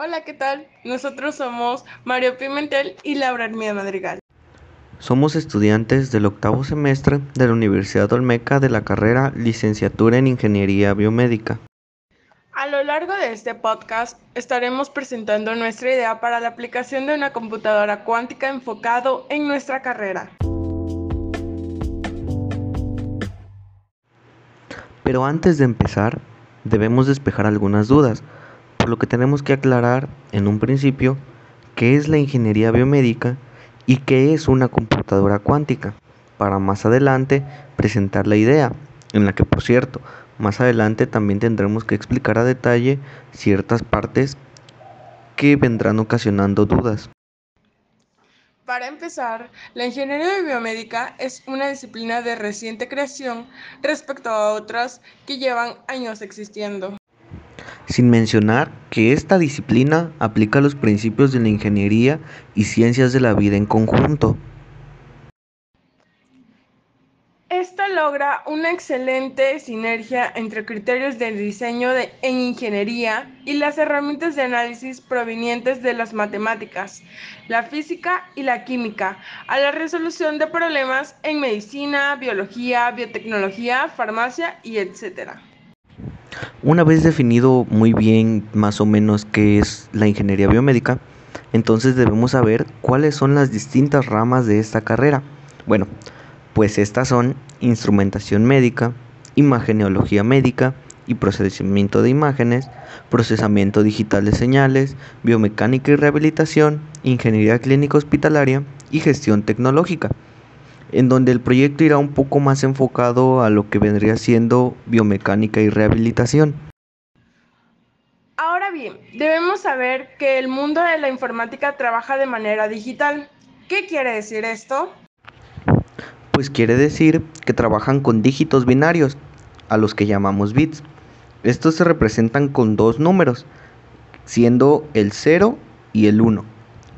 Hola, ¿qué tal? Nosotros somos Mario Pimentel y Laura Armida Madrigal. Somos estudiantes del octavo semestre de la Universidad Olmeca de la carrera Licenciatura en Ingeniería Biomédica. A lo largo de este podcast estaremos presentando nuestra idea para la aplicación de una computadora cuántica enfocado en nuestra carrera. Pero antes de empezar, debemos despejar algunas dudas, lo que tenemos que aclarar en un principio qué es la ingeniería biomédica y qué es una computadora cuántica, para más adelante presentar la idea, en la que por cierto, más adelante también tendremos que explicar a detalle ciertas partes que vendrán ocasionando dudas. Para empezar, la ingeniería biomédica es una disciplina de reciente creación respecto a otras que llevan años existiendo sin mencionar que esta disciplina aplica los principios de la ingeniería y ciencias de la vida en conjunto. Esta logra una excelente sinergia entre criterios de diseño de, en ingeniería y las herramientas de análisis provenientes de las matemáticas, la física y la química, a la resolución de problemas en medicina, biología, biotecnología, farmacia y etc. Una vez definido muy bien más o menos qué es la ingeniería biomédica, entonces debemos saber cuáles son las distintas ramas de esta carrera. Bueno, pues estas son instrumentación médica, imageneología médica y procesamiento de imágenes, procesamiento digital de señales, biomecánica y rehabilitación, ingeniería clínica hospitalaria y gestión tecnológica en donde el proyecto irá un poco más enfocado a lo que vendría siendo biomecánica y rehabilitación. Ahora bien, debemos saber que el mundo de la informática trabaja de manera digital. ¿Qué quiere decir esto? Pues quiere decir que trabajan con dígitos binarios, a los que llamamos bits. Estos se representan con dos números, siendo el 0 y el 1,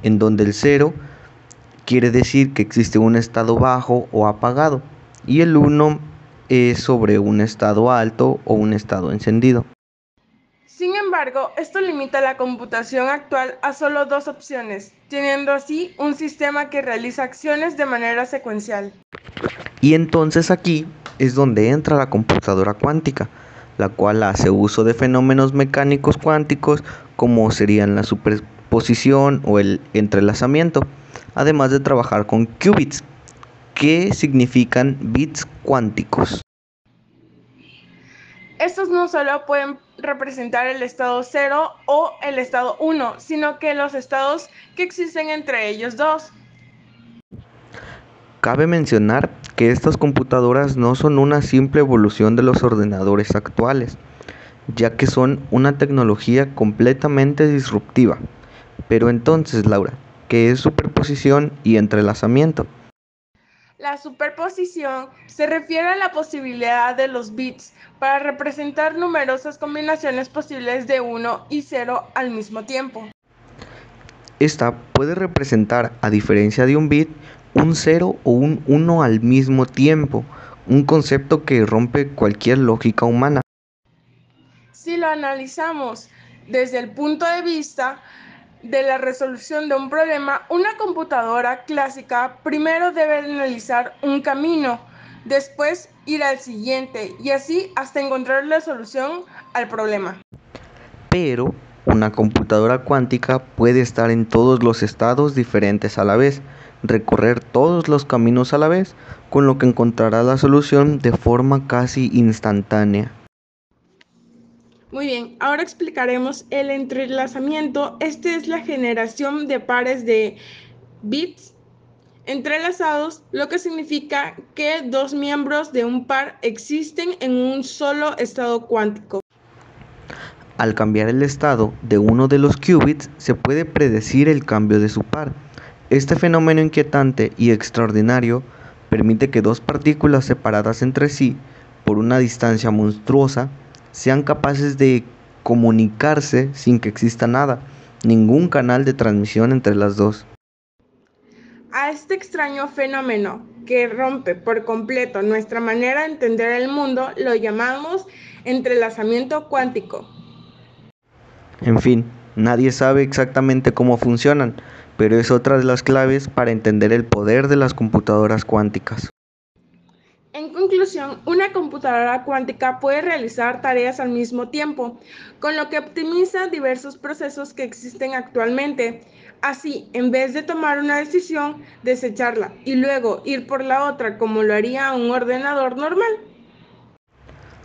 en donde el 0 quiere decir que existe un estado bajo o apagado y el 1 es sobre un estado alto o un estado encendido. Sin embargo, esto limita la computación actual a solo dos opciones, teniendo así un sistema que realiza acciones de manera secuencial. Y entonces aquí es donde entra la computadora cuántica, la cual hace uso de fenómenos mecánicos cuánticos como serían la superposición o el entrelazamiento además de trabajar con qubits, que significan bits cuánticos. Estos no solo pueden representar el estado 0 o el estado 1, sino que los estados que existen entre ellos dos. Cabe mencionar que estas computadoras no son una simple evolución de los ordenadores actuales, ya que son una tecnología completamente disruptiva. Pero entonces, Laura, que es superposición y entrelazamiento. La superposición se refiere a la posibilidad de los bits para representar numerosas combinaciones posibles de 1 y 0 al mismo tiempo. Esta puede representar, a diferencia de un bit, un 0 o un 1 al mismo tiempo, un concepto que rompe cualquier lógica humana. Si lo analizamos desde el punto de vista de la resolución de un problema, una computadora clásica primero debe analizar un camino, después ir al siguiente y así hasta encontrar la solución al problema. Pero una computadora cuántica puede estar en todos los estados diferentes a la vez, recorrer todos los caminos a la vez, con lo que encontrará la solución de forma casi instantánea. Muy bien, ahora explicaremos el entrelazamiento. Este es la generación de pares de bits entrelazados, lo que significa que dos miembros de un par existen en un solo estado cuántico. Al cambiar el estado de uno de los qubits, se puede predecir el cambio de su par. Este fenómeno inquietante y extraordinario permite que dos partículas separadas entre sí por una distancia monstruosa sean capaces de comunicarse sin que exista nada, ningún canal de transmisión entre las dos. A este extraño fenómeno que rompe por completo nuestra manera de entender el mundo lo llamamos entrelazamiento cuántico. En fin, Nadie sabe exactamente cómo funcionan, pero es otra de las claves para entender el poder de las computadoras cuánticas. Conclusión, una computadora cuántica puede realizar tareas al mismo tiempo, con lo que optimiza diversos procesos que existen actualmente. Así, en vez de tomar una decisión, desecharla y luego ir por la otra como lo haría un ordenador normal.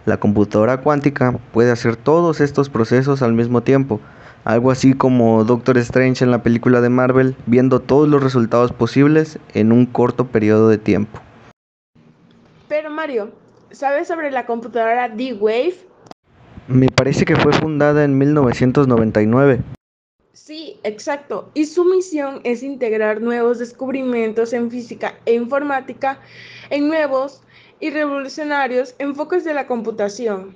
La computadora cuántica puede hacer todos estos procesos al mismo tiempo, algo así como Doctor Strange en la película de Marvel, viendo todos los resultados posibles en un corto periodo de tiempo. Mario, ¿sabes sobre la computadora D-Wave? Me parece que fue fundada en 1999. Sí, exacto. Y su misión es integrar nuevos descubrimientos en física e informática en nuevos y revolucionarios enfoques de la computación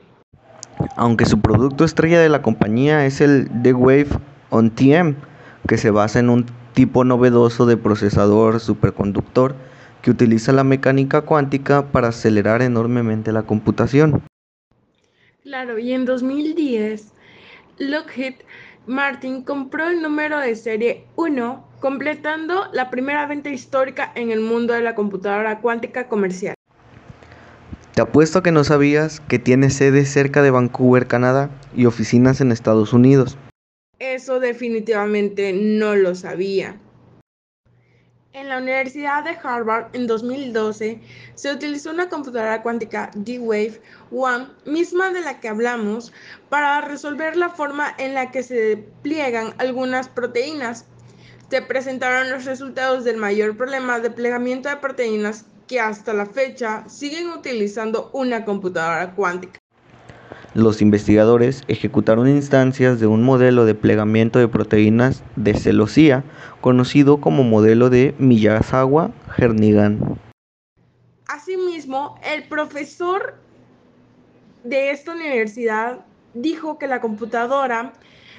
aunque su producto estrella de la compañía es el D-Wave On-TM, que se basa en un tipo novedoso de procesador superconductor que utiliza la mecánica cuántica para acelerar enormemente la computación. Claro, y en 2010, Lockheed Martin compró el número de serie 1, completando la primera venta histórica en el mundo de la computadora cuántica comercial. Te apuesto que no sabías que tiene sede cerca de Vancouver, Canadá, y oficinas en Estados Unidos. Eso definitivamente no lo sabía. En la Universidad de Harvard en 2012 se utilizó una computadora cuántica D-Wave One, misma de la que hablamos, para resolver la forma en la que se pliegan algunas proteínas. Se presentaron los resultados del mayor problema de plegamiento de proteínas que hasta la fecha siguen utilizando una computadora cuántica. Los investigadores ejecutaron instancias de un modelo de plegamiento de proteínas de celosía conocido como modelo de Miyazawa-Jernigan. Asimismo, el profesor de esta universidad dijo que la computadora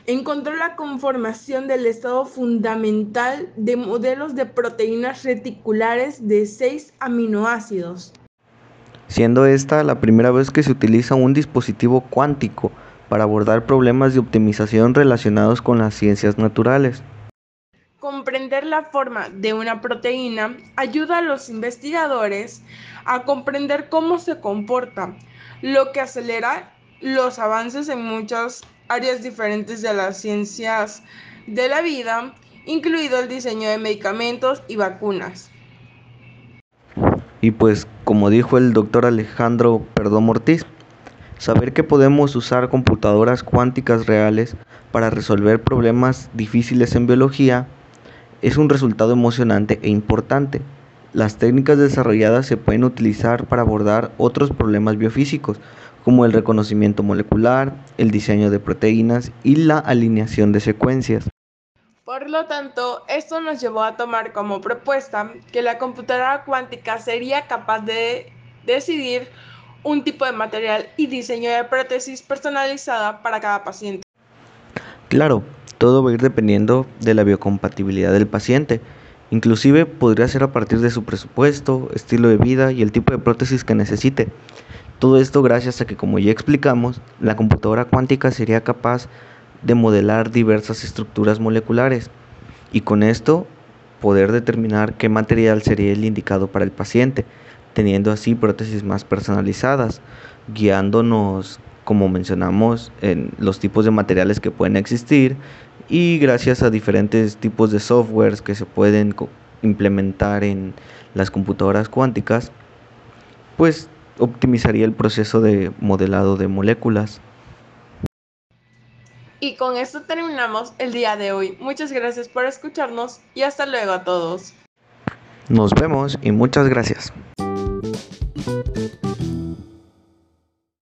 encontró la conformación del estado fundamental de modelos de proteínas reticulares de seis aminoácidos. Siendo esta la primera vez que se utiliza un dispositivo cuántico para abordar problemas de optimización relacionados con las ciencias naturales. Comprender la forma de una proteína ayuda a los investigadores a comprender cómo se comporta, lo que acelera los avances en muchas áreas diferentes de las ciencias de la vida, incluido el diseño de medicamentos y vacunas. Y pues, como dijo el doctor Alejandro Perdomo Ortiz, saber que podemos usar computadoras cuánticas reales para resolver problemas difíciles en biología es un resultado emocionante e importante. Las técnicas desarrolladas se pueden utilizar para abordar otros problemas biofísicos, como el reconocimiento molecular, el diseño de proteínas y la alineación de secuencias. Por lo tanto, esto nos llevó a tomar como propuesta que la computadora cuántica sería capaz de decidir un tipo de material y diseño de prótesis personalizada para cada paciente. Claro, todo va a ir dependiendo de la biocompatibilidad del paciente. Inclusive podría ser a partir de su presupuesto, estilo de vida y el tipo de prótesis que necesite. Todo esto gracias a que, como ya explicamos, la computadora cuántica sería capaz de modelar diversas estructuras moleculares y con esto poder determinar qué material sería el indicado para el paciente, teniendo así prótesis más personalizadas, guiándonos, como mencionamos, en los tipos de materiales que pueden existir y gracias a diferentes tipos de softwares que se pueden implementar en las computadoras cuánticas, pues optimizaría el proceso de modelado de moléculas. Con esto terminamos el día de hoy. Muchas gracias por escucharnos y hasta luego a todos. Nos vemos y muchas gracias.